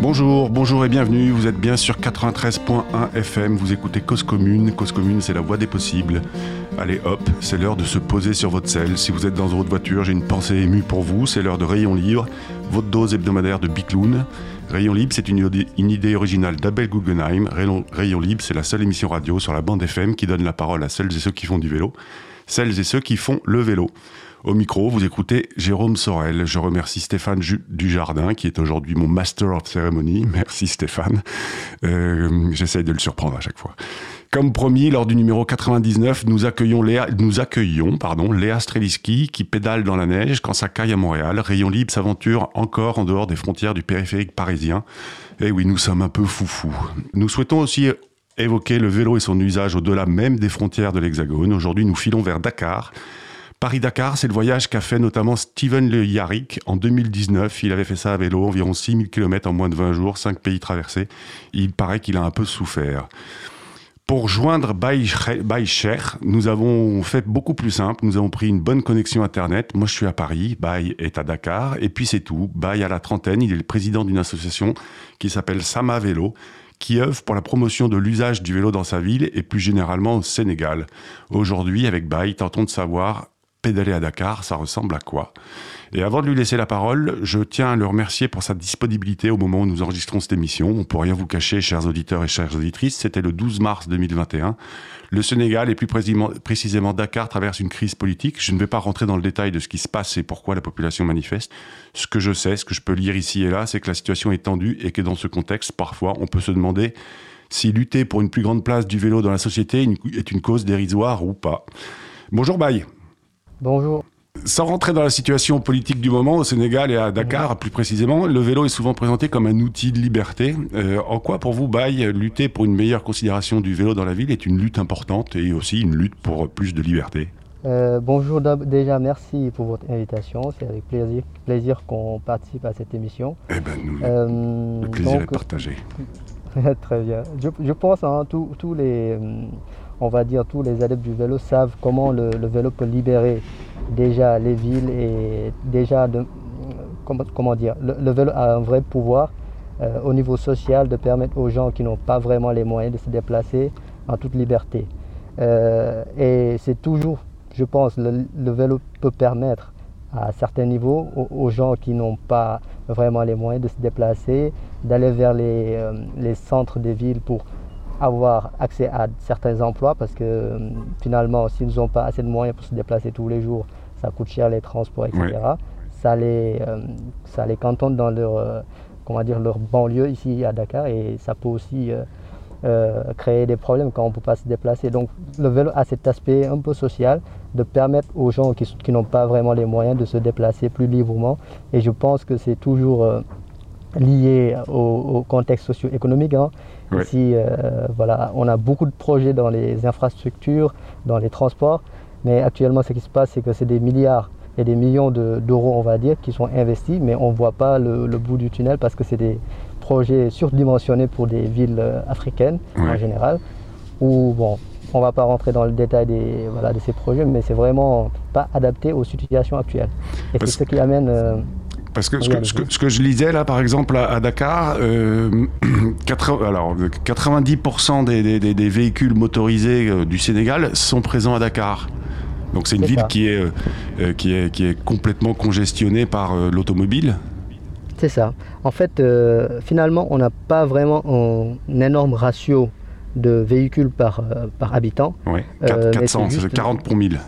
Bonjour, bonjour et bienvenue. Vous êtes bien sur 93.1 FM. Vous écoutez Cause Commune. Cause Commune, c'est la voie des possibles. Allez hop, c'est l'heure de se poser sur votre selle. Si vous êtes dans votre voiture, j'ai une pensée émue pour vous. C'est l'heure de Rayon Libre, votre dose hebdomadaire de Bicloun. Rayon Libre, c'est une, idée originale d'Abel Guggenheim. Rayon Libre, c'est la seule émission radio sur la bande FM qui donne la parole à celles et ceux qui font du vélo, celles et ceux qui font le vélo. Au micro, vous écoutez Jérôme Sorel. Je remercie Stéphane Dujardin, qui est aujourd'hui mon Master of Ceremony. Merci Stéphane. Euh, J'essaye de le surprendre à chaque fois. Comme promis, lors du numéro 99, nous accueillons Léa, nous Streliski, qui pédale dans la neige quand ça caille à Montréal. Rayon Libre s'aventure encore en dehors des frontières du périphérique parisien. Et eh oui, nous sommes un peu foufous. Nous souhaitons aussi évoquer le vélo et son usage au-delà même des frontières de l'Hexagone. Aujourd'hui, nous filons vers Dakar Paris-Dakar, c'est le voyage qu'a fait notamment Steven Le Yarrick en 2019. Il avait fait ça à vélo, environ 6000 km en moins de 20 jours, 5 pays traversés. Il paraît qu'il a un peu souffert. Pour joindre Baïcher, nous avons fait beaucoup plus simple. Nous avons pris une bonne connexion Internet. Moi, je suis à Paris. Baï est à Dakar. Et puis, c'est tout. Baï a la trentaine. Il est le président d'une association qui s'appelle Sama Vélo qui œuvre pour la promotion de l'usage du vélo dans sa ville et plus généralement au Sénégal. Aujourd'hui, avec Baï, tentons de savoir pédaler à Dakar, ça ressemble à quoi? Et avant de lui laisser la parole, je tiens à le remercier pour sa disponibilité au moment où nous enregistrons cette émission. On peut rien vous cacher, chers auditeurs et chères auditrices, c'était le 12 mars 2021. Le Sénégal, et plus précisément Dakar, traverse une crise politique. Je ne vais pas rentrer dans le détail de ce qui se passe et pourquoi la population manifeste. Ce que je sais, ce que je peux lire ici et là, c'est que la situation est tendue et que dans ce contexte, parfois, on peut se demander si lutter pour une plus grande place du vélo dans la société est une cause dérisoire ou pas. Bonjour Baye. Bonjour. Sans rentrer dans la situation politique du moment au Sénégal et à Dakar plus précisément, le vélo est souvent présenté comme un outil de liberté. Euh, en quoi pour vous, Baye, lutter pour une meilleure considération du vélo dans la ville est une lutte importante et aussi une lutte pour plus de liberté? Euh, bonjour déjà, merci pour votre invitation. C'est avec plaisir, plaisir qu'on participe à cette émission. Eh ben, nous, euh, le plaisir est partagé. Très bien. Je, pense hein, tous les on va dire, tous les adeptes du vélo savent comment le, vélo peut libérer déjà les villes et déjà, de, comment, dire, le, vélo a un vrai pouvoir euh, au niveau social de permettre aux gens qui n'ont pas vraiment les moyens de se déplacer en toute liberté. Euh, et c'est toujours, je pense, le, vélo peut permettre à certains niveaux aux, gens qui n'ont pas vraiment les moyens de se déplacer, d'aller vers les, euh, les centres des villes pour avoir accès à certains emplois parce que euh, finalement, s'ils n'ont pas assez de moyens pour se déplacer tous les jours, ça coûte cher les transports, etc. Ça, les, euh, ça les cantonne dans leur, euh, comment dire, leur banlieue ici à Dakar et ça peut aussi créer des problèmes quand on ne peut pas se déplacer. Donc le vélo a cet aspect un peu social de permettre aux gens qui, qui n'ont pas vraiment les moyens de se déplacer plus librement et je pense que c'est toujours lié au, contexte socio-économique. Hein. Ici, euh, voilà, on a beaucoup de projets dans les infrastructures, dans les transports, mais actuellement, ce qui se passe, c'est que c'est des milliards et des millions d'euros, on va dire, qui sont investis, mais on ne voit pas le, bout du tunnel parce que c'est des projets surdimensionnés pour des villes euh, africaines en général, où, bon, on ne va pas rentrer dans le détail des, voilà, de ces projets, mais c'est vraiment pas adapté aux situations actuelles. Et c'est ce qui amène... Euh, parce que ce, que je lisais là, par exemple, à, Dakar, 80, euh, alors, 90% des, véhicules motorisés euh, du Sénégal sont présents à Dakar. Donc c'est une ville qui est, euh, qui, est, qui est complètement congestionnée par l'automobile. C'est ça. En fait, finalement, on n'a pas vraiment un, énorme ratio de véhicules par, par habitant. Oui, 400, c'est 40 pour 1000.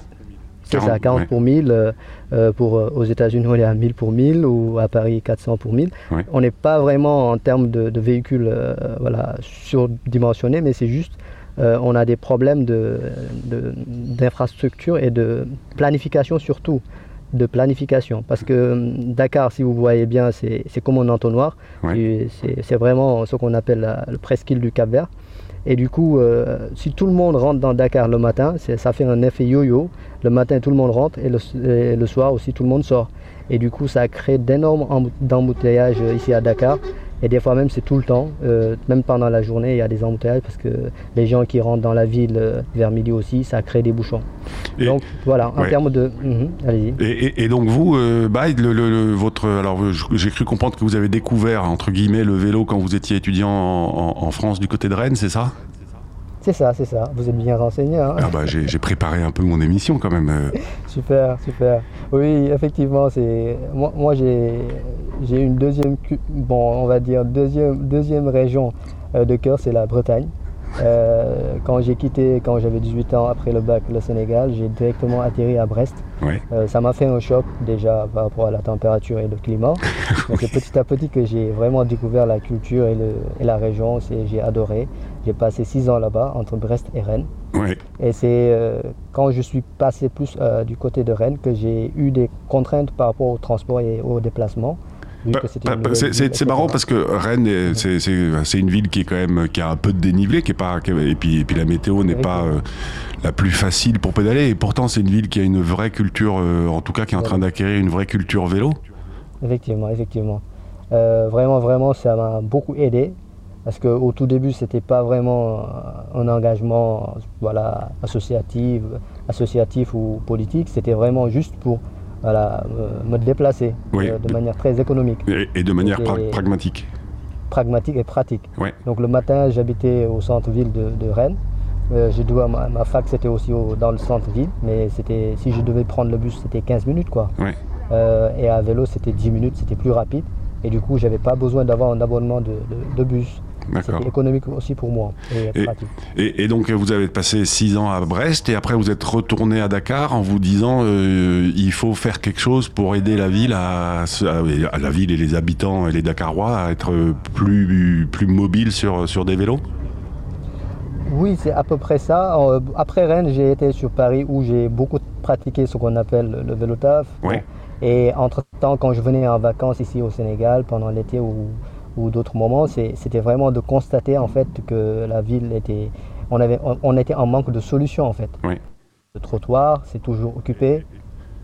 C'est ça, 40 pour 1000. Euh, euh, pour, euh, aux États-Unis, on est à 1000 pour 1000 ou à Paris 400 pour 1000. On n'est pas vraiment en termes de, véhicules voilà, surdimensionnés, mais c'est juste on a des problèmes d'infrastructure de, et de planification surtout de planification. Parce que Dakar, si vous voyez bien, c'est comme un entonnoir. C'est vraiment ce qu'on appelle le presqu'île du Cap Vert. Et du coup, euh, si tout le monde rentre dans Dakar le matin, ça fait un effet yo-yo. Le matin, tout le monde rentre et le, soir aussi, tout le monde sort. Et du coup, ça crée d'énormes embouteillages ici à Dakar Et des fois même c'est tout le temps, euh, même pendant la journée il y a des embouteillages parce que les gens qui rentrent dans la ville euh, vers midi aussi, ça crée des bouchons. donc voilà, en termes de... Mhm, allez-y. Et, donc vous, euh, le, votre, alors j'ai cru comprendre que vous avez découvert entre guillemets le vélo quand vous étiez étudiant en France du côté de Rennes, c'est ça? C'est ça, c'est ça. Vous êtes bien renseigné. Hein. ah bah, j'ai préparé un peu mon émission quand même. Euh. super, super. Oui, effectivement, c'est moi, moi j'ai une deuxième, bon, on va dire deuxième, deuxième région euh, de cœur, c'est la Bretagne. Euh, quand j'ai quitté, quand j'avais 18 ans après le bac, le Sénégal, j'ai directement atterri à Brest. Euh, ça m'a fait un choc déjà par rapport à la température et le climat. c'est petit à petit que j'ai vraiment découvert la culture et, la région. J'ai adoré. J'ai passé 6 ans là-bas entre Brest et Rennes. Et c'est euh, quand je suis passé plus du côté de Rennes que j'ai eu des contraintes par rapport au transport et au déplacement. Bah, bah, bah, c'est marrant parce que Rennes, c'est une ville qui est quand même qui a un peu de dénivelé, qui est pas et puis et puis la météo n'est pas euh, la plus facile pour pédaler. Et pourtant, c'est une ville qui a une vraie culture, euh, en tout cas, qui est en train d'acquérir une vraie culture vélo. Effectivement, effectivement. Euh, vraiment, vraiment, ça m'a beaucoup aidé parce qu'au tout début, c'était pas vraiment un engagement, voilà, associatif, associatif ou politique. C'était vraiment juste pour voilà, me déplacer euh, de manière très économique. Et, de manière pragmatique. Pragmatique et pratique. Donc le matin, j'habitais au centre-ville de, Rennes. Euh, ma, ma, fac, c'était aussi dans le centre-ville, mais si je devais prendre le bus, c'était 15 minutes. quoi. Euh, et à vélo, c'était 10 minutes, c'était plus rapide. Et du coup, j'avais pas besoin d'avoir un abonnement de bus. C'était économique aussi pour moi. Et, donc vous avez passé six ans à Brest et après vous êtes retourné à Dakar en vous disant euh, il faut faire quelque chose pour aider la ville à, la ville et les habitants et les Dakarois à être plus plus mobiles sur sur des vélos? Oui, c'est à peu près ça. Euh, après Rennes, j'ai été sur Paris où j'ai beaucoup pratiqué ce qu'on appelle le vélo taf. Et entre-temps, quand je venais en vacances ici au Sénégal pendant l'été ou d'autres moments, c'était vraiment de constater en fait que la ville était, on, avait, on, était en manque de solutions en fait. Le trottoir, c'est toujours occupé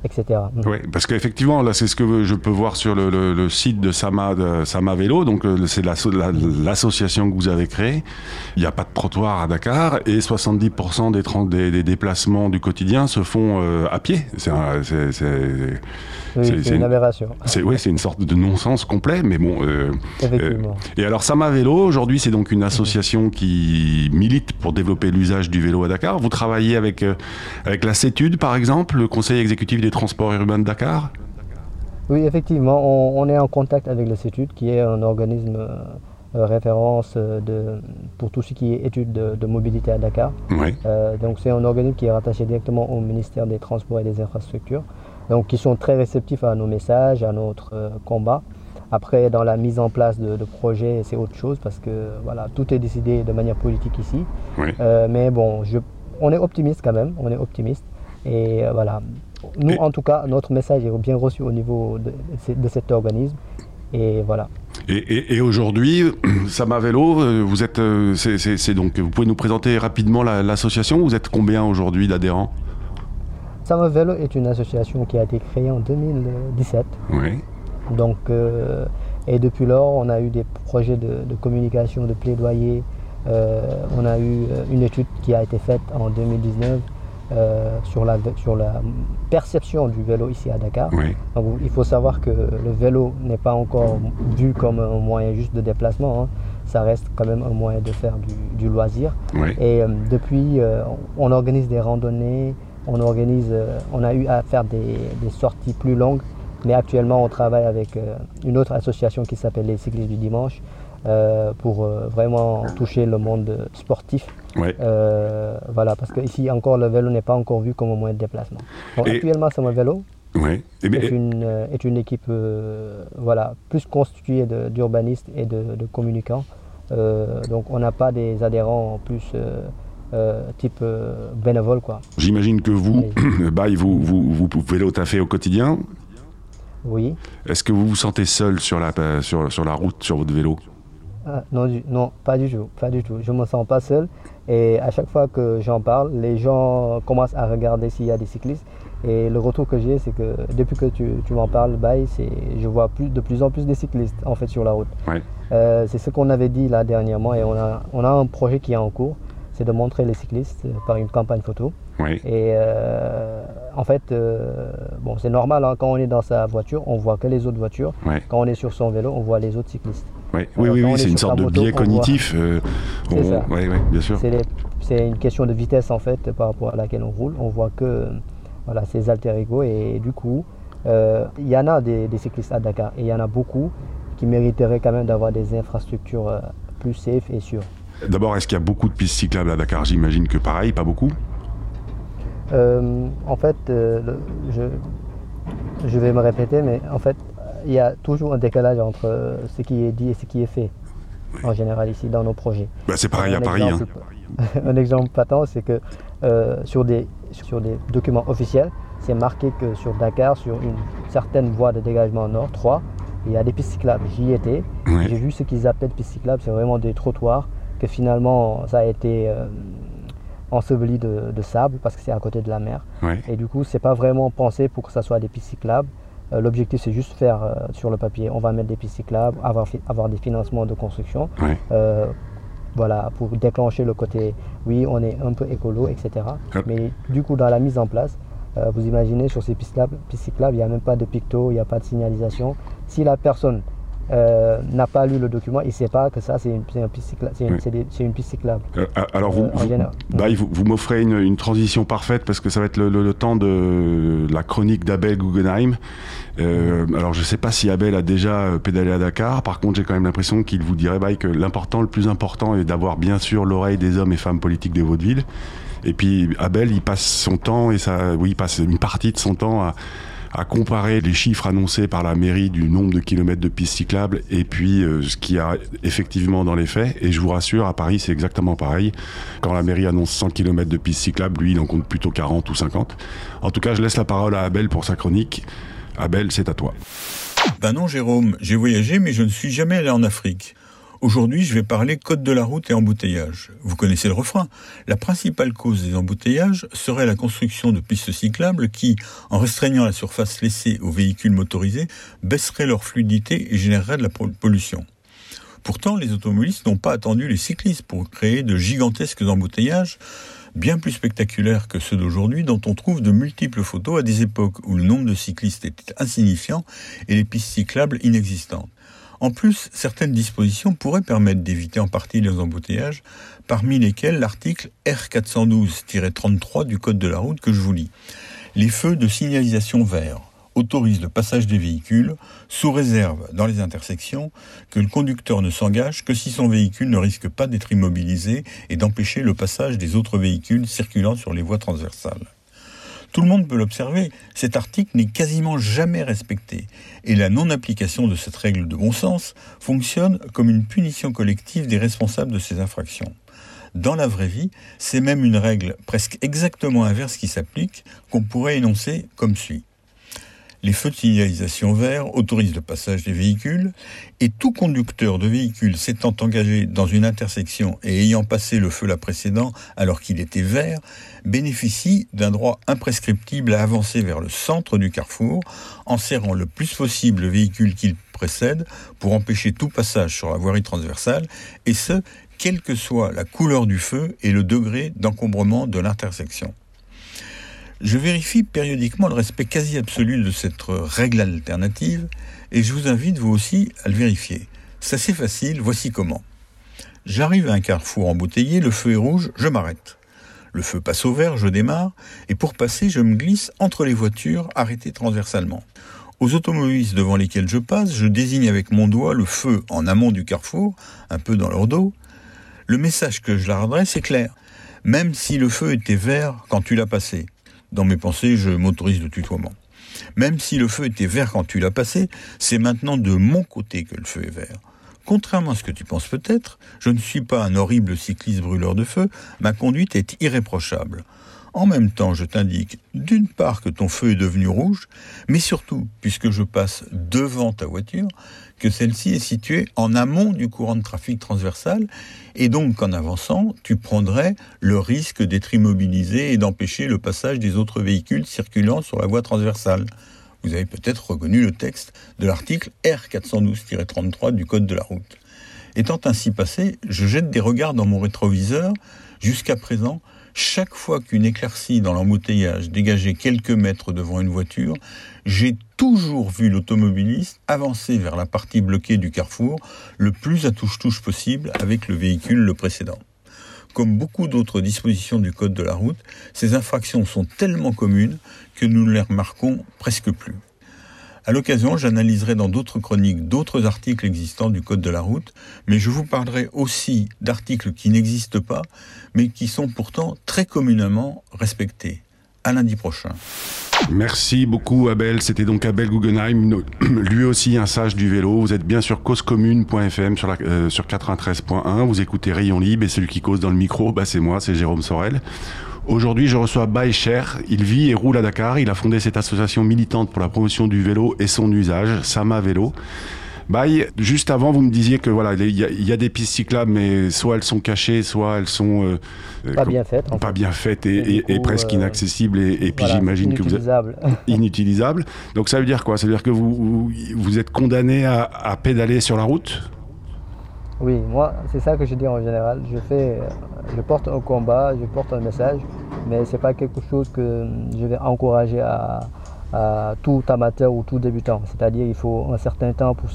etc. Oui, parce qu'effectivement, là, c'est ce que je peux voir sur le, site de Sama, de Sama Vélo. Donc, euh, c'est l'association que vous avez créée. Il n'y a pas de trottoir à Dakar et 70% des, des, déplacements du quotidien se font euh, à pied. C'est une, aberration. C'est oui, c'est une sorte de non-sens complet, mais bon. Euh, Effectivement. et alors, Sama Vélo, aujourd'hui, c'est donc une association qui milite pour développer l'usage du vélo à Dakar. Vous travaillez avec, avec la CETUD, par exemple, le Conseil exécutif des transports urbains de Dakar Oui, effectivement, on, est en contact avec le CETUD, qui est un organisme euh, référence euh, de, pour tout ce qui est études de, mobilité à Dakar. Euh, donc c'est un organisme qui est rattaché directement au ministère des Transports et des Infrastructures, donc qui sont très réceptifs à nos messages, à notre combat. Après, dans la mise en place de, projets, c'est autre chose parce que voilà, tout est décidé de manière politique ici. mais bon, je, on est optimiste quand même, on est optimiste. Et voilà, nous, en tout cas, notre message est bien reçu au niveau de, cet organisme. Et voilà. Et, aujourd'hui, Sama Vélo, euh, vous êtes, euh, c'est donc, vous pouvez nous présenter rapidement l'association. vous êtes combien aujourd'hui d'adhérents? Sama Vélo est une association qui a été créée en 2017. Oui. Donc, euh, et depuis lors, on a eu des projets de, communication, de plaidoyer. on a eu une étude qui a été faite en 2019 euh, sur, la, sur la perception du vélo ici à Dakar. il faut savoir que le vélo n'est pas encore vu comme un moyen juste de déplacement. Hein. Ça reste quand même un moyen de faire du, loisir. Et euh, depuis, euh, on organise des randonnées, on, organise, on a eu à faire des, des, sorties plus longues. Mais actuellement, on travaille avec une autre association qui s'appelle les cyclistes du dimanche pour vraiment toucher le monde sportif euh, voilà, parce qu'ici encore, le vélo n'est pas encore vu comme un moyen de déplacement. actuellement, c'est mon vélo. est, une, euh, est, une, équipe euh, voilà, plus constituée d'urbanistes et de, communicants. donc on n'a pas des adhérents plus type bénévole. J'imagine que vous, bah, vous, vous, vous pouvez au quotidien? Oui. Est-ce que vous vous sentez seul sur la, sur, sur la route, sur votre vélo? Ah, non, non, pas du tout, pas du tout. Je me sens pas seul. Et à chaque fois que j'en parle, les gens commencent à regarder s'il y a des cyclistes. Et le retour que j'ai, c'est que depuis que tu, m'en parles, je vois plus, de plus en plus de cyclistes en fait sur la route. c'est ce qu'on avait dit là dernièrement et on a, on a un projet qui est en cours, c'est de montrer les cyclistes par une campagne photo. Et en fait, bon, c'est normal, hein, quand on est dans sa voiture, on voit que les autres voitures. Quand on est sur son vélo, on voit les autres cyclistes. Oui, oui, oui, c'est une sorte de biais cognitif. c'est ça. bien sûr. C'est une question de vitesse en fait par rapport à laquelle on roule. On voit que voilà, ces alter ego et du coup, euh, il y en a des, cyclistes à Dakar et il y en a beaucoup qui mériteraient quand même d'avoir des infrastructures euh, plus safe et sûres. D'abord, est-ce qu'il y a beaucoup de pistes cyclables à Dakar? J'imagine que pareil, pas beaucoup euh, En fait, je, je vais me répéter, mais en fait, il y a toujours un décalage entre ce qui est dit et ce qui est fait, en général, ici, dans nos projets. Bah, c'est pareil à Paris. Hein. un exemple patent, c'est que sur, des, sur des documents officiels, c'est marqué que sur Dakar, sur une certaine voie de dégagement nord, 3, il y a des pistes cyclables. J'y étais, j'ai vu ce qu'ils appellent pistes cyclables, c'est vraiment des trottoirs que finalement ça a été euh, enseveli de, sable parce que c'est à côté de la mer. Et du coup, c'est pas vraiment pensé pour que ça soit des pistes cyclables. Euh, l'objectif, c'est juste faire euh, sur le papier, on va mettre des pistes cyclables, avoir, avoir des financements de construction. voilà, pour déclencher le côté, oui, on est un peu écolo, etc. Mais du coup, dans la mise en place, euh, vous imaginez, sur ces pistes cyclables, il n'y a même pas de picto, il n'y a pas de signalisation. Si la personne euh, n'a pas lu le document, il ne sait pas que ça, c'est une, piste cyclable. Euh, alors, vous, vous, m'offrez une, transition parfaite parce que ça va être le, temps de la chronique d'Abel Guggenheim. alors, je ne sais pas si Abel a déjà pédalé à Dakar. Par contre, j'ai quand même l'impression qu'il vous dirait bah, que l'important, le plus important, est d'avoir bien sûr l'oreille des hommes et femmes politiques de votre ville. Et puis Abel, il passe son temps, et ça, oui, il passe une partie de son temps à, comparer les chiffres annoncés par la mairie du nombre de kilomètres de pistes cyclables et puis euh, ce qu'il y a effectivement dans les faits. Et je vous rassure, à Paris, c'est exactement pareil. Quand la mairie annonce 100 km de pistes cyclables, lui, il en compte plutôt 40 ou 50. En tout cas, je laisse la parole à Abel pour sa chronique. Abel, c'est à toi. Ben non, Jérôme, j'ai voyagé, mais je ne suis jamais allé en Afrique. Aujourd'hui, je vais parler code de la route et embouteillage. Vous connaissez le refrain. La principale cause des embouteillages serait la construction de pistes cyclables qui, en restreignant la surface laissée aux véhicules motorisés, baisseraient leur fluidité et généreraient de la pollution. Pourtant, les automobilistes n'ont pas attendu les cyclistes pour créer de gigantesques embouteillages, bien plus spectaculaires que ceux d'aujourd'hui, dont on trouve de multiples photos à des époques où le nombre de cyclistes était insignifiant et les pistes cyclables inexistantes. En plus, certaines dispositions pourraient permettre d'éviter en partie les embouteillages, parmi lesquels l'article R412-33 du Code de la route que je vous lis. Les feux de signalisation vert autorisent le passage des véhicules sous réserve dans les intersections que le conducteur ne s'engage que si son véhicule ne risque pas d'être immobilisé et d'empêcher le passage des autres véhicules circulant sur les voies transversales. Tout le monde peut l'observer, cet article n'est quasiment jamais respecté, et la non-application de cette règle de bon sens fonctionne comme une punition collective des responsables de ces infractions. Dans la vraie vie, c'est même une règle presque exactement inverse qui s'applique, qu'on pourrait énoncer comme suit. Les feux de signalisation vert autorisent le passage des véhicules et tout conducteur de véhicule s'étant engagé dans une intersection et ayant passé le feu la précédent alors qu'il était vert bénéficie d'un droit imprescriptible à avancer vers le centre du carrefour en serrant le plus possible le véhicule qu'il précède pour empêcher tout passage sur la voirie transversale et ce, quelle que soit la couleur du feu et le degré d'encombrement de l'intersection. Je vérifie périodiquement le respect quasi absolu de cette règle alternative et je vous invite vous aussi à le vérifier. C'est assez facile, voici comment. J'arrive à un carrefour embouteillé, le feu est rouge, je m'arrête. Le feu passe au vert, je démarre, et pour passer, je me glisse entre les voitures arrêtées transversalement. Aux automobilistes devant lesquels je passe, je désigne avec mon doigt le feu en amont du carrefour, un peu dans leur dos. Le message que je leur adresse est clair. Même si le feu était vert quand tu l'as passé, dans mes pensées, je m'autorise le tutoiement. Même si le feu était vert quand tu l'as passé, c'est maintenant de mon côté que le feu est vert. Contrairement à ce que tu penses peut-être, je ne suis pas un horrible cycliste brûleur de feu, ma conduite est irréprochable. En même temps, je t'indique d'une part que ton feu est devenu rouge, mais surtout, puisque je passe devant ta voiture, que celle-ci est située en amont du courant de trafic transversal, et donc qu'en avançant, tu prendrais le risque d'être immobilisé et d'empêcher le passage des autres véhicules circulant sur la voie transversale. Vous avez peut-être reconnu le texte de l'article R412-33 du Code de la route. Étant ainsi passé, je jette des regards dans mon rétroviseur. Jusqu'à présent, chaque fois qu'une éclaircie dans l'embouteillage dégageait quelques mètres devant une voiture, j'ai toujours vu l'automobiliste avancer vers la partie bloquée du carrefour le plus à touche-touche possible avec le véhicule le précédent. Comme beaucoup d'autres dispositions du Code de la route, ces infractions sont tellement communes que nous ne les remarquons presque plus. À l'occasion, j'analyserai dans d'autres chroniques d'autres articles existants du Code de la route, mais je vous parlerai aussi d'articles qui n'existent pas, mais qui sont pourtant très communément respectés. À lundi prochain. Merci beaucoup Abel, c'était donc Abel Guggenheim, lui aussi un sage du vélo. Vous êtes bien sur causecommune.fm sur, euh, sur 93.1, vous écoutez Rayon Libre et celui qui cause dans le micro, bah c'est moi, c'est Jérôme Sorel. Aujourd'hui, je reçois Baye Cher. Il vit et roule à Dakar. Il a fondé cette association militante pour la promotion du vélo et son usage, Sama Vélo. Baye, juste avant, vous me disiez que voilà, il y, a des pistes cyclables, mais soit elles sont cachées, soit elles sont euh, euh, pas bien faites, pas bien faites et, presque euh, inaccessibles. Et, puis j'imagine que vous êtes inutilisables. Donc ça veut dire quoi? Ça veut dire que vous vous êtes condamné à, à pédaler sur la route? Oui, moi, c'est ça que je dis en général. Je je porte un combat, je porte un message, mais ce n'est pas quelque chose que je vais encourager à, tout amateur ou tout débutant. C'est-à-dire qu'il faut un certain temps pour,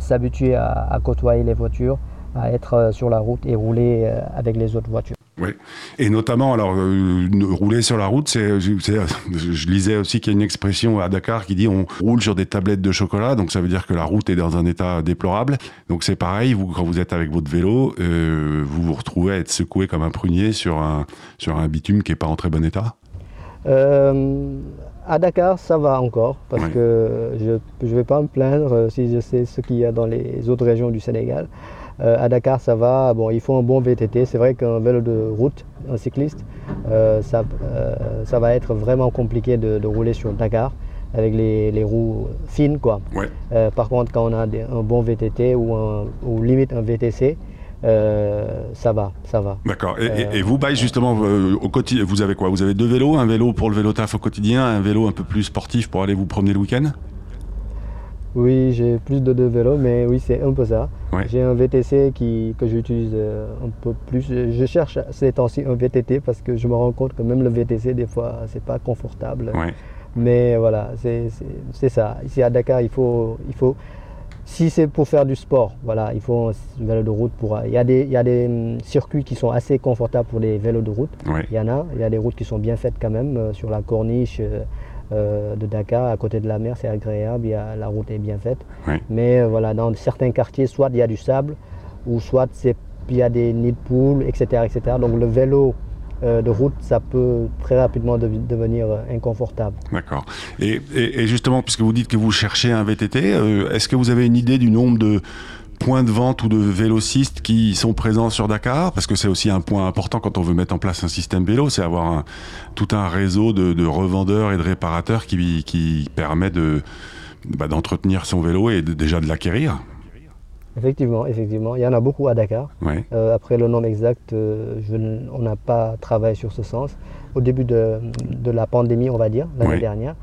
s'habituer à, côtoyer les voitures, à être sur la route et rouler euh, avec les autres voitures. Oui, et notamment, alors, euh, rouler sur la route, c'est, je lisais aussi qu'il y a une expression à Dakar qui dit on roule sur des tablettes de chocolat, donc ça veut dire que la route est dans un état déplorable. Donc c'est pareil, vous, quand vous êtes avec votre vélo, euh, vous vous retrouvez à être secoué comme un prunier sur un, sur un bitume qui n'est pas en très bon état euh, À Dakar, ça va encore, parce que je ne vais pas me plaindre si je sais ce qu'il y a dans les autres régions du Sénégal. Euh, à Dakar, ça va. Bon, il faut un bon VTT. C'est vrai qu'un vélo de route, un cycliste, euh, ça, euh, ça, va être vraiment compliqué de, rouler sur Dakar avec les, roues fines. Quoi. par contre, quand on a un bon VTT ou, ou limite un VTC, ça va, ça va. D'accord. Et, vous, Baye, justement, au quotidien, vous avez quoi? Vous avez deux vélos, un vélo pour le vélo taf au quotidien, un vélo un peu plus sportif pour aller vous promener le week-end? Oui, j'ai plus de deux vélos, mais oui, c'est un peu ça. J'ai un VTC qui, que j'utilise euh, un peu plus. Je cherche ces temps-ci un VTT parce que je me rends compte que même le VTC, des fois, c'est pas confortable. Mais voilà, c'est ça. Ici à Dakar, il faut, il faut si c'est pour faire du sport, voilà, il faut un vélo de route. Pour, il, y a des, il y a des hum, circuits qui sont assez confortables pour les vélos de route. Il y en a. Il y a des routes qui sont bien faites quand même euh, sur la corniche. Euh, euh, de Dakar, à côté de la mer, c'est agréable, la route est bien faite. Mais euh, voilà, dans certains quartiers, soit il y a du sable, ou soit il y a des nids de poules, etc., etc. Donc le vélo euh, de route, ça peut très rapidement devenir inconfortable. D'accord. Et, justement, puisque vous dites que vous cherchez un VTT, est-ce que vous avez une idée du nombre de points de vente ou de vélocistes qui sont présents sur Dakar? Parce que c'est aussi un point important quand on veut mettre en place un système vélo, c'est avoir tout un réseau de, revendeurs et de réparateurs qui, qui permet de, bah, d'entretenir son vélo et déjà de l'acquérir. Effectivement, effectivement. Il y en a beaucoup à Dakar. Euh, après le nom exact, euh, on n'a pas travaillé sur ce sens. Au début de, la pandémie, on va dire, l'année dernière,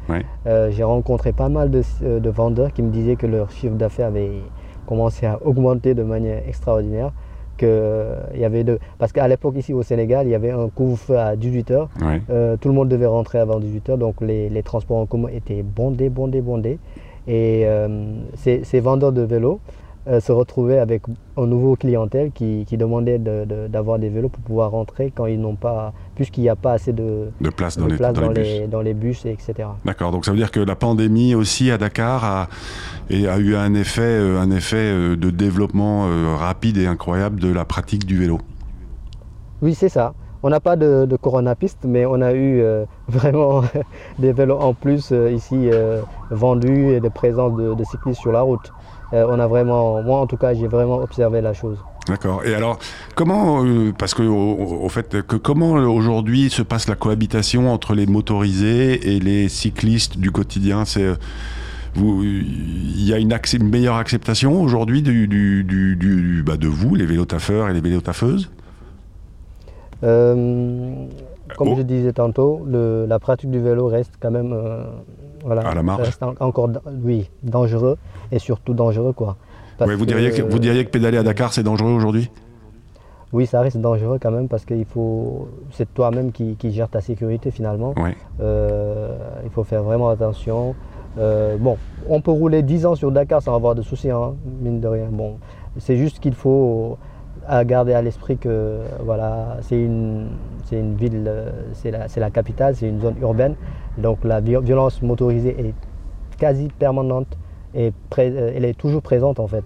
euh, j'ai rencontré pas mal de, de, vendeurs qui me disaient que leur chiffre d'affaires avait commencé à augmenter de manière extraordinaire. Que, il y avait. Parce qu'à l'époque, ici au Sénégal, il y avait un couvre-feu à 18h. Euh, tout le monde devait rentrer avant 18h, donc les, les, transports en commun étaient bondés, bondés, bondés. Et euh, ces, ces, vendeurs de vélos euh, se retrouvaient avec un nouveau clientèle qui, qui demandait d'avoir des vélos pour pouvoir rentrer quand ils n'ont pas, puisqu'il n'y a pas assez de, de place dans, les, dans, dans, les, dans, les, bus, etc. D'accord, donc ça veut dire que la pandémie aussi à Dakar a, et a eu un effet, euh, un effet euh, de développement rapide et incroyable de la pratique du vélo. Oui, c'est ça. On n'a pas de, de coronapiste, mais on a eu vraiment des vélos en plus ici vendus et des présences de cyclistes sur la route. Euh, on a vraiment, moi en tout cas, j'ai vraiment observé la chose. D'accord. Et alors, comment, euh, parce que au, fait, que comment aujourd'hui se passe la cohabitation entre les motorisés et les cyclistes du quotidien? C'est euh, il y a une, une meilleure acceptation aujourd'hui du, du, du, bah de vous, les vélotaffeurs et les vélotaffeuses? Comme oh. je disais tantôt, le, la pratique du vélo reste quand même voilà, à la marge. Reste encore oui, dangereux et surtout dangereux quoi. vous, diriez que, vous diriez que pédaler à Dakar, c'est dangereux aujourd'hui? Oui, ça reste dangereux quand même parce qu'il faut, c'est toi-même qui, qui gère ta sécurité finalement. Euh, il faut faire vraiment attention. Euh, bon, on peut rouler 10 ans sur Dakar sans avoir de soucis, hein, mine de rien. Bon, c'est juste qu'il faut garder à l'esprit que voilà, c'est une, c'est une ville, c'est la, la, capitale, c'est une zone urbaine. Donc la violence motorisée est quasi permanente et euh, elle est toujours présente en fait.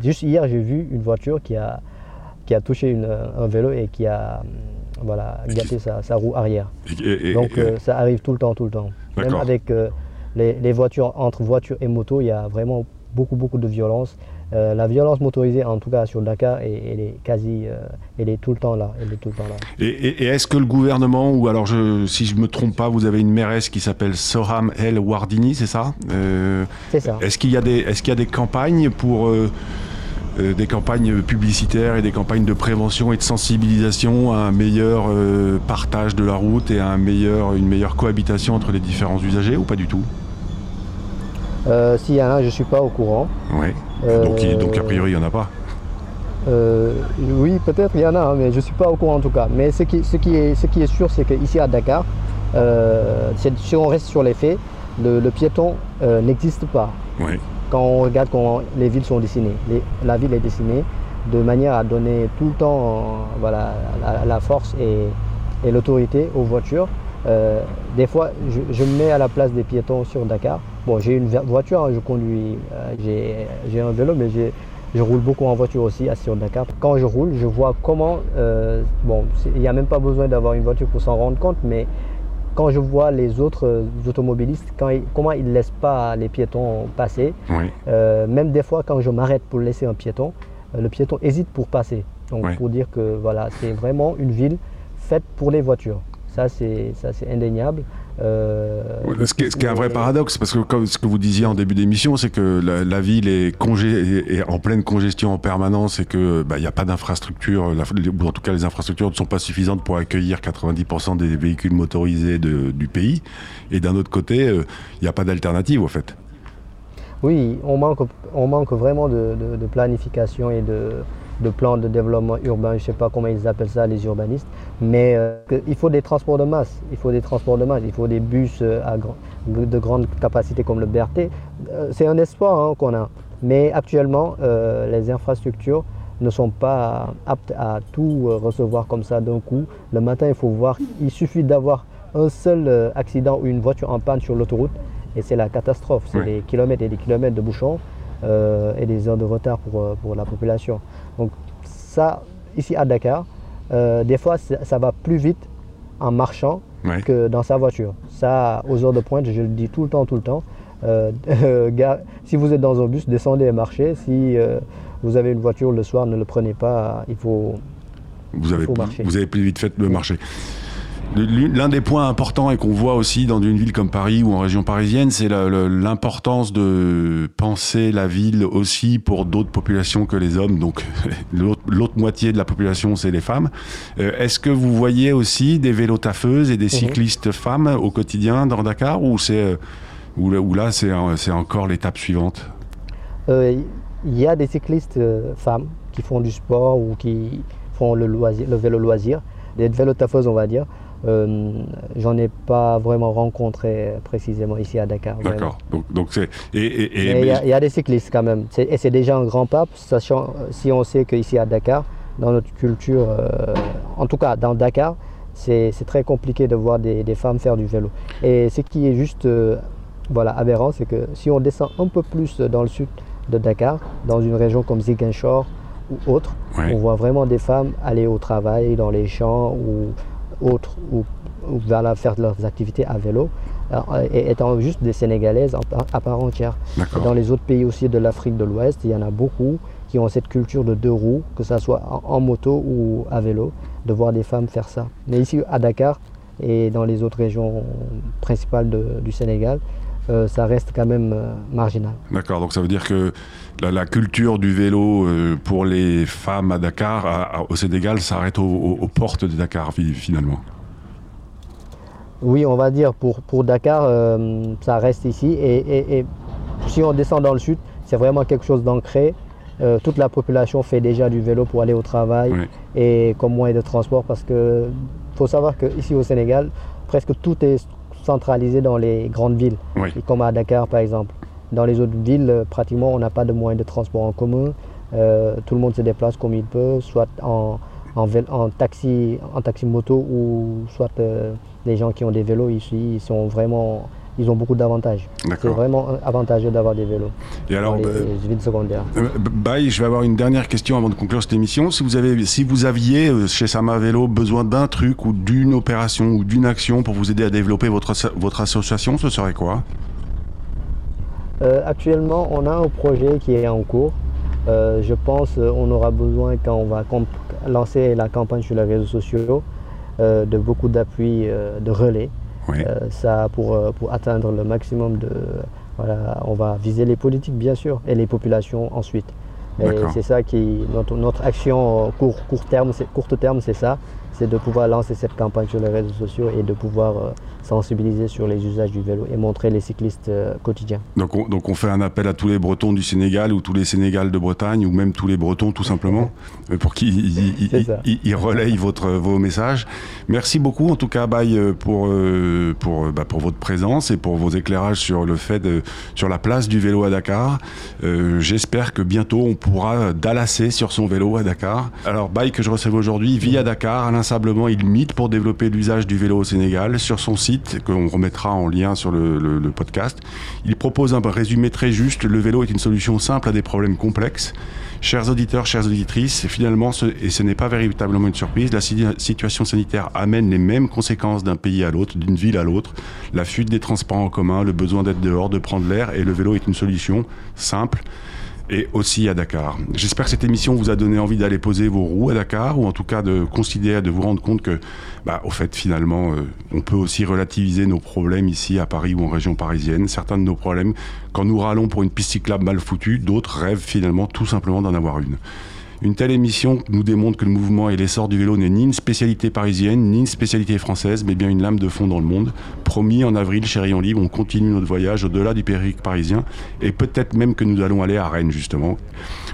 juste hier, j'ai vu une voiture qui a qui a touché un vélo et qui a voilà, gâté sa, roue arrière. Donc euh, ça arrive tout le temps, tout le temps. Même avec euh, les, voitures, entre voitures et motos, il y a vraiment beaucoup, beaucoup de violence. Euh, la violence motorisée, en tout cas sur Dakar, elle, est quasi, elle est tout le temps là. Elle est tout le temps là. Et, est-ce que le gouvernement, ou alors je, si je me trompe pas, vous avez une mairesse qui s'appelle Soham El Wardini, c'est ça? C'est ça. Est-ce qu'il y a des, est-ce qu'il y a des campagnes pour euh, des campagnes publicitaires et des campagnes de prévention et de sensibilisation à un meilleur euh, partage de la route et à un meilleur, une meilleure cohabitation entre les différents usagers ou pas du tout? Euh, S'il y en a, je ne suis pas au courant. Oui. Donc, a priori, il n'y en a pas. oui, peut-être il y en a, hein, mais je ne suis pas au courant en tout cas. Mais ce qui, ce qui, est, ce qui est sûr, c'est qu'ici à Dakar, si on reste sur les faits, le, le piéton n'existe pas. Oui quand on regarde comment les villes sont dessinées. la ville est dessinée de manière à donner tout le temps voilà, la, force et, l'autorité aux voitures. Euh, des fois, je, me mets à la place des piétons sur Dakar. Bon, j'ai une voiture, hein, je conduis, euh, j'ai un vélo, mais je roule beaucoup en voiture aussi sur Dakar. Quand je roule, je vois comment, euh, bon, il n'y a même pas besoin d'avoir une voiture pour s'en rendre compte, mais quand je vois les autres euh, automobilistes, comment ils ne laissent pas les piétons passer, euh, même des fois quand je m'arrête pour laisser un piéton, euh, le piéton hésite pour passer. Donc pour dire que voilà, c'est vraiment une ville faite pour les voitures. Ça, c'est indéniable. Euh, ce, qui est, un vrai paradoxe, parce que comme ce que vous disiez en début d'émission, c'est que la, ville est, est, en pleine congestion en permanence et qu'il bah, n'y a pas d'infrastructure, ou en tout cas les infrastructures ne sont pas suffisantes pour accueillir 90% des véhicules motorisés du pays. Et d'un autre côté, il n'y a pas d'alternative au fait. Oui, on manque, on manque vraiment de planification et de, de plans de développement urbain, je ne sais pas comment ils appellent ça les urbanistes, mais euh, il faut des transports de masse, il faut des transports de masse, il faut des bus euh, à de grande capacité comme le BRT. Euh, c'est un espoir hein, qu'on a, mais actuellement les infrastructures ne sont pas aptes à tout recevoir comme ça d'un coup. Le matin, il faut voir, il suffit d'avoir un seul accident ou une voiture en panne sur l'autoroute et c'est la catastrophe. C'est des kilomètres et des kilomètres de bouchons et des heures de retard pour, pour la population. Donc ça, ici à Dakar, euh, des fois, ça va plus vite en marchant que dans sa voiture. Ça, aux heures de pointe, je le dis tout le temps, tout le temps. Euh, si vous êtes dans un bus, descendez et marchez. Si euh, vous avez une voiture le soir, ne le prenez pas. Il faut, vous avez, marcher. Vous avez plus vite fait de marcher. L'un des points importants et qu'on voit aussi dans une ville comme Paris ou en région parisienne, c'est l'importance de penser la ville aussi pour d'autres populations que les hommes. Donc l'autre moitié de la population, c'est les femmes. Euh, est-ce que vous voyez aussi des vélos taffeuses et des mhm. cyclistes femmes au quotidien dans Dakar ou c'est ou, là c'est encore l'étape suivante? Euh, Il y a des cyclistes euh, femmes qui font du sport ou qui font le, loisir, le vélo loisir, des vélos taffeuses on va dire. Euh, j'en ai pas vraiment rencontré précisément ici à Dakar. D'accord. Donc, c'est. Et, il y, a des cyclistes quand même. Et c'est déjà un grand pas, sachant si on sait qu'ici à Dakar, dans notre culture, euh, en tout cas dans Dakar, c'est très compliqué de voir des, femmes faire du vélo. Et ce qui est juste euh, voilà, aberrant, c'est que si on descend un peu plus dans le sud de Dakar, dans une région comme Ziguinchor ou autre, on voit vraiment des femmes aller au travail dans les champs ou autres ou, ou faire leurs activités à vélo, et étant juste des Sénégalaises à part entière. Dans les autres pays aussi de l'Afrique de l'Ouest, il y en a beaucoup qui ont cette culture de deux roues, que ce soit en, moto ou à vélo, de voir des femmes faire ça. Mais ici à Dakar et dans les autres régions principales du Sénégal, euh, ça reste quand même euh, marginal. D'accord, donc ça veut dire que la, culture du vélo euh, pour les femmes à Dakar, au Sénégal, s'arrête aux portes de Dakar finalement Oui, on va dire pour, pour Dakar, ça reste ici. Et, si on descend dans le sud, c'est vraiment quelque chose d'ancré. Toute la population fait déjà du vélo pour aller au travail et comme moyen de transport parce que faut savoir qu'ici au Sénégal, presque tout est centralisé dans les grandes villes, comme à Dakar par exemple. Dans les autres villes, pratiquement, on n'a pas de moyens de transport en commun. Euh, tout le monde se déplace comme il peut, soit en, en, taxi, en taxi moto ou soit euh, les gens qui ont des vélos ici, ils sont vraiment ils ont beaucoup d'avantages. C'est vraiment avantageux d'avoir des vélos Et alors, les euh, villes secondaires. bye, je vais avoir une dernière question avant de conclure cette émission. Si vous, avez, si vous aviez chez Sama Vélo besoin d'un truc ou d'une opération ou d'une action pour vous aider à développer votre, votre association, ce serait quoi? Actuellement, on a un projet qui est en cours. Euh, je pense qu'on aura besoin, quand on va lancer la campagne sur les réseaux sociaux, euh, de beaucoup d'appui, euh, de relais. Ça pour, pour atteindre le maximum de... Voilà, on va viser les politiques, bien sûr, et les populations ensuite. Et c'est ça qui... Notre, notre action court, court terme, courte terme, c'est ça. C'est de pouvoir lancer cette campagne sur les réseaux sociaux et de pouvoir sensibiliser sur les usages du vélo et montrer les cyclistes euh, quotidiens. Donc on, donc on fait un appel à tous les Bretons du Sénégal ou tous les Sénégales de Bretagne ou même tous les Bretons tout simplement euh, pour qu'ils relayent votre, vos messages. Merci beaucoup en tout cas Baye euh, pour, pour, bah, pour votre présence et pour vos éclairages sur le fait de, sur la place du vélo à Dakar. J'espère que bientôt on pourra dallasser sur son vélo à Dakar. Alors Baye que je recevais aujourd'hui vit à Dakar, inlassablement il mite pour développer l'usage du vélo au Sénégal sur son site qu'on remettra en lien sur le, podcast. Il propose un résumé très juste. Le vélo est une solution simple à des problèmes complexes. Chers auditeurs, chères auditrices, finalement, et ce n'est pas véritablement une surprise, la situation sanitaire amène les mêmes conséquences d'un pays à l'autre, d'une ville à l'autre. La fuite des transports en commun, le besoin d'être dehors, de prendre l'air, et le vélo est une solution simple et aussi à Dakar. J'espère que cette émission vous a donné envie d'aller poser vos roues à Dakar ou en tout cas de considérer, de vous rendre compte que, bah, au fait, finalement, euh, on peut aussi relativiser nos problèmes ici à Paris ou en région parisienne. Certains de nos problèmes, quand nous râlons pour une piste cyclable mal foutue, d'autres rêvent finalement tout simplement d'en avoir une. Une telle émission nous démontre que le mouvement et l'essor du vélo n'est ni une spécialité parisienne, ni une spécialité française, mais bien une lame de fond dans le monde. Promis, en avril, chez Rayon Libre, on continue notre voyage au-delà du périphérique parisien, et peut-être même que nous allons aller à Rennes, justement.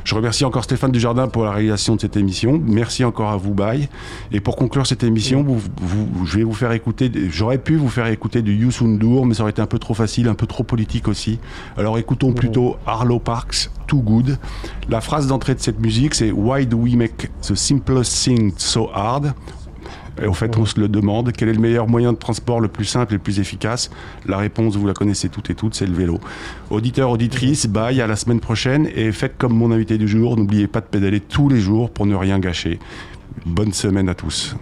Je remercie encore Stéphane Dujardin pour la réalisation de cette émission. Merci encore à vous, Bye. Et pour conclure cette émission, je vais vous faire écouter, j'aurais pu vous faire écouter du Youssou N'Dour, mais ça aurait été un peu trop facile, un peu trop politique aussi. Alors écoutons plutôt Arlo Parks, Too Good. La phrase d'entrée de cette musique, c'est Why do we make the simplest thing so hard? Et au fait, on se le demande. Quel est le meilleur moyen de transport le plus simple et le plus efficace? La réponse, vous la connaissez toutes et toutes, c'est le vélo. Auditeurs, auditrices, bye, à la semaine prochaine. Et faites comme mon invité du jour. N'oubliez pas de pédaler tous les jours pour ne rien gâcher. Bonne semaine à tous.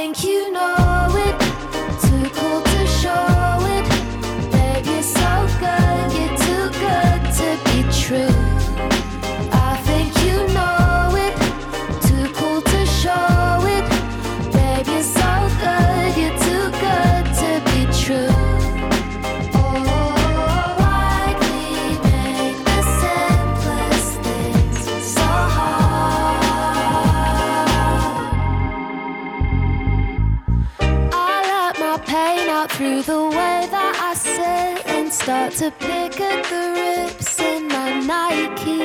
Think you know to pick at the rips in my Nikes.